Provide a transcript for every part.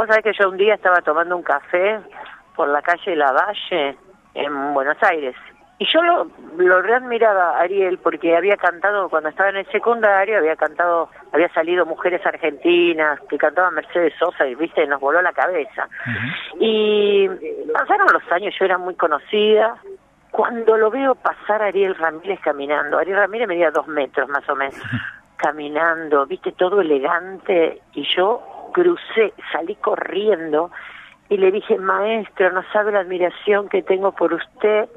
Vos sabés que yo un día estaba tomando un café por la calle Lavalle en Buenos Aires y yo lo, lo readmiraba a Ariel porque había cantado, cuando estaba en el secundario, había cantado, había salido Mujeres Argentinas, que cantaba Mercedes Sosa y, viste, nos voló la cabeza. Y pasaron los años, yo era muy conocida. Cuando lo veo pasar a Ariel Ramírez caminando, Ariel Ramírez medía dos metros más o menos, caminando, viste, todo elegante, y yo crucé, salí corriendo y le dije, maestro, no sabe la admiración que tengo por usted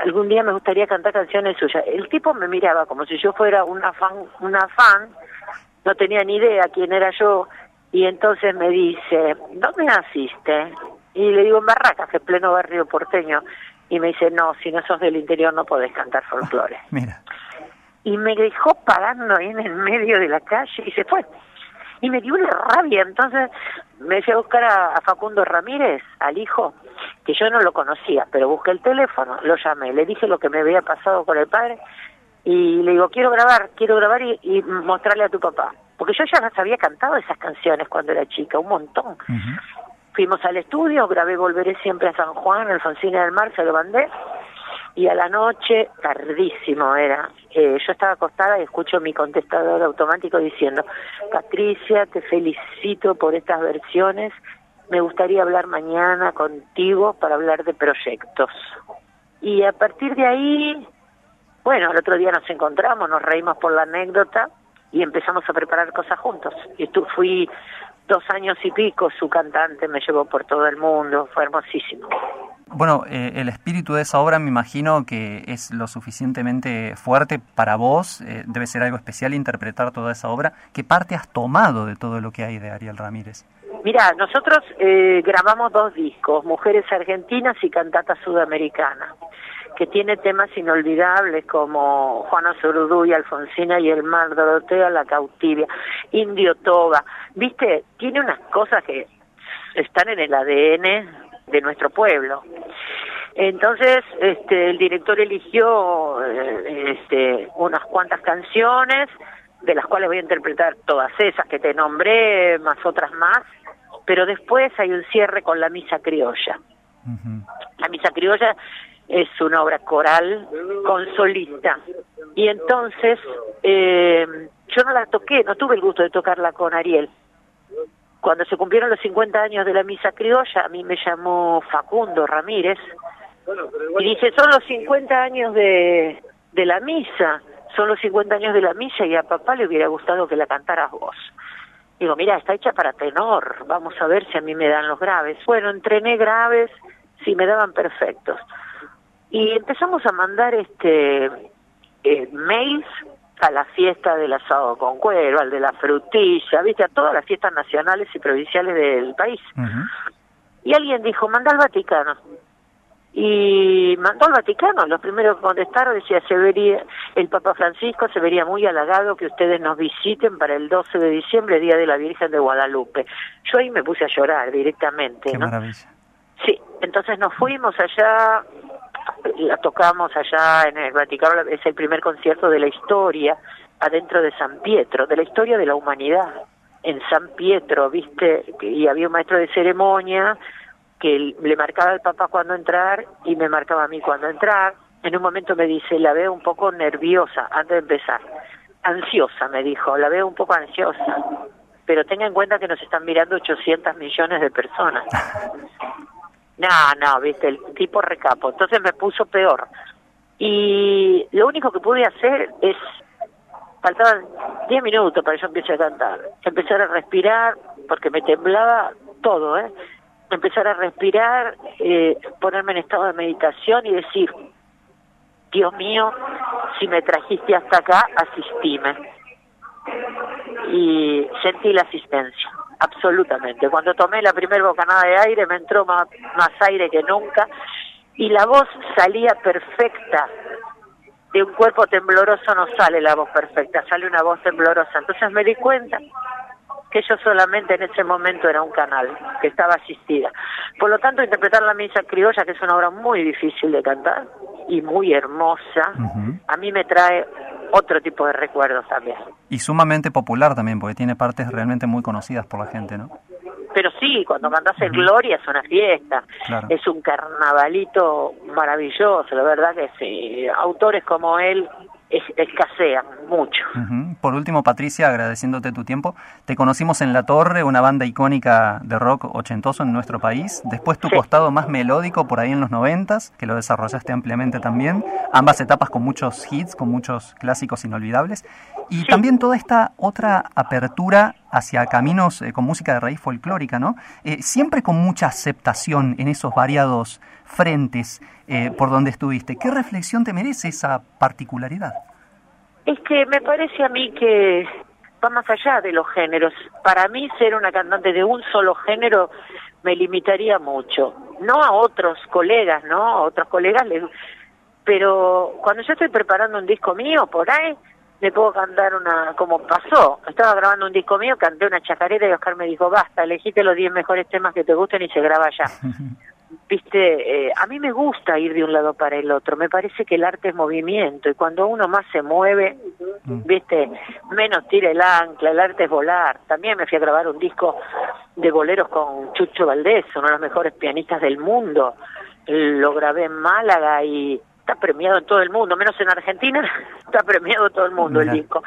algún día me gustaría cantar canciones suyas. El tipo me miraba como si yo fuera una fan, una fan, no tenía ni idea quién era yo, y entonces me dice, ¿dónde naciste? Y le digo, en Barracas, que es pleno barrio porteño, y me dice, no, si no sos del interior no podés cantar folclore. Mira. Y me dejó parando ahí en el medio de la calle y se fue. Y me dio una rabia, entonces me fui a buscar a Facundo Ramírez, al hijo, que yo no lo conocía, pero busqué el teléfono, lo llamé, le dije lo que me había pasado con el padre y le digo, quiero grabar, quiero grabar y, mostrarle a tu papá. Porque yo ya las había cantado esas canciones cuando era chica, un montón. Fuimos al estudio, grabé Volveré siempre a San Juan, Alfonsina del Mar, se lo mandé. Y a la noche, tardísimo era, eh, yo estaba acostada y escucho mi contestador automático diciendo, Patricia, te felicito por estas versiones me gustaría hablar mañana contigo para hablar de proyectos. Y a partir de ahí, bueno, el otro día nos encontramos, nos reímos por la anécdota y empezamos a preparar cosas juntos. Y tú fui dos años y pico su cantante, me llevó por todo el mundo, fue hermosísimo. Bueno, eh, el espíritu de esa obra me imagino que es lo suficientemente fuerte para vos, eh, debe ser algo especial interpretar toda esa obra. ¿Qué parte has tomado de todo lo que hay de Ariel Ramírez? Mira, nosotros eh, grabamos dos discos, Mujeres Argentinas y Cantata Sudamericana, que tiene temas inolvidables como Juana y Alfonsina y El Mar, Dorotea, La Cautivia, Indio Toba. Viste, tiene unas cosas que están en el ADN de nuestro pueblo. Entonces, este, el director eligió eh, este, unas cuantas canciones, de las cuales voy a interpretar todas esas que te nombré, más otras más, pero después hay un cierre con la misa criolla. La misa criolla es una obra coral con solista. Y entonces eh, yo no la toqué, no tuve el gusto de tocarla con Ariel. Cuando se cumplieron los 50 años de la misa criolla, a mí me llamó Facundo Ramírez y dice, son los 50 años de, de la misa, son los 50 años de la misa y a papá le hubiera gustado que la cantaras vos. Digo, mira, está hecha para tenor, vamos a ver si a mí me dan los graves. Bueno, entrené graves, si me daban perfectos. Y empezamos a mandar este eh, mails a la fiesta del asado con cuero, al de la frutilla, viste, a todas las fiestas nacionales y provinciales del país. Y alguien dijo, manda al Vaticano y mandó al Vaticano. Los primeros que contestaron decía, se vería, el Papa Francisco se vería muy halagado que ustedes nos visiten para el 12 de diciembre, Día de la Virgen de Guadalupe. Yo ahí me puse a llorar directamente. Qué maravilla. Sí, entonces nos fuimos allá, la tocamos allá en el Vaticano, es el primer concierto de la historia, adentro de San Pietro, de la historia de la humanidad. En San Pietro, viste, y había un maestro de ceremonia, que le marcaba al papá cuando entrar y me marcaba a mí cuando entrar. En un momento me dice, la veo un poco nerviosa antes de empezar. Ansiosa, me dijo, la veo un poco ansiosa. Pero tenga en cuenta que nos están mirando 800 millones de personas. No, no, viste, el tipo recapo. Entonces me puso peor. Y lo único que pude hacer es, faltaban 10 minutos para que yo empiece a cantar. Empezar a respirar, porque me temblaba todo, ¿eh? empezar a respirar, eh, ponerme en estado de meditación y decir, Dios mío, si me trajiste hasta acá, asistime. Y sentí la asistencia, absolutamente. Cuando tomé la primera bocanada de aire, me entró más, más aire que nunca y la voz salía perfecta. De un cuerpo tembloroso no sale la voz perfecta, sale una voz temblorosa. Entonces me di cuenta que yo solamente en ese momento era un canal, que estaba asistida. Por lo tanto, interpretar la misa criolla, que es una obra muy difícil de cantar y muy hermosa, a mí me trae otro tipo de recuerdos también. Y sumamente popular también, porque tiene partes realmente muy conocidas por la gente, ¿no? pero sí, cuando cantas en Gloria es una fiesta, es un carnavalito maravilloso, la verdad que sí, autores como él escasean mucho. Por último, Patricia, agradeciéndote tu tiempo, te conocimos en La Torre, una banda icónica de rock ochentoso en nuestro país, después tu costado más melódico por ahí en los noventas, que lo desarrollaste ampliamente también, ambas etapas con muchos hits, con muchos clásicos inolvidables, y también toda esta otra apertura hacia caminos eh, con música de raíz folclórica, ¿no? Eh, siempre con mucha aceptación en esos variados frentes eh, por donde estuviste. ¿Qué reflexión te merece esa particularidad? Es que me parece a mí que va más allá de los géneros. Para mí ser una cantante de un solo género me limitaría mucho. No a otros colegas, ¿no? A otros colegas les... Pero cuando yo estoy preparando un disco mío, por ahí, me puedo cantar una, como pasó, estaba grabando un disco mío, canté una chacarera y Oscar me dijo, basta, elegite los 10 mejores temas que te gusten y se graba ya. Viste, eh, a mí me gusta ir de un lado para el otro, me parece que el arte es movimiento y cuando uno más se mueve, mm. viste, menos tira el ancla, el arte es volar. También me fui a grabar un disco de boleros con Chucho Valdés, uno de los mejores pianistas del mundo. Lo grabé en Málaga y está premiado en todo el mundo, menos en Argentina, está premiado todo el mundo el disco.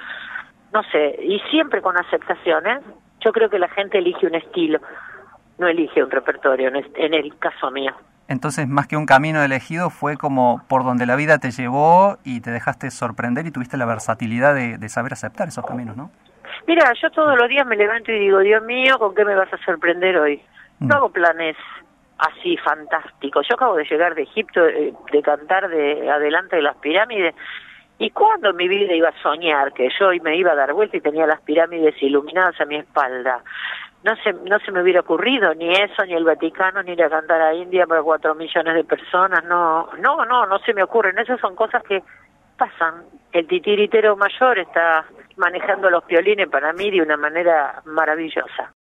No sé, y siempre con aceptación, ¿eh? Yo creo que la gente elige un estilo, no elige un repertorio, en el caso mío. Entonces, más que un camino elegido, fue como por donde la vida te llevó y te dejaste sorprender y tuviste la versatilidad de, saber aceptar esos caminos, ¿no? Mira, yo todos los días me levanto y digo, Dios mío, ¿con qué me vas a sorprender hoy? No mm. hago planes así fantástico. Yo acabo de llegar de Egipto, eh, de cantar de adelante de las pirámides, y cuando en mi vida iba a soñar que yo me iba a dar vuelta y tenía las pirámides iluminadas a mi espalda, no se, no se me hubiera ocurrido ni eso, ni el Vaticano, ni ir a cantar a India para cuatro millones de personas, no, no, no, no se me ocurren, esas son cosas que pasan. El titiritero mayor está manejando los piolines para mí de una manera maravillosa.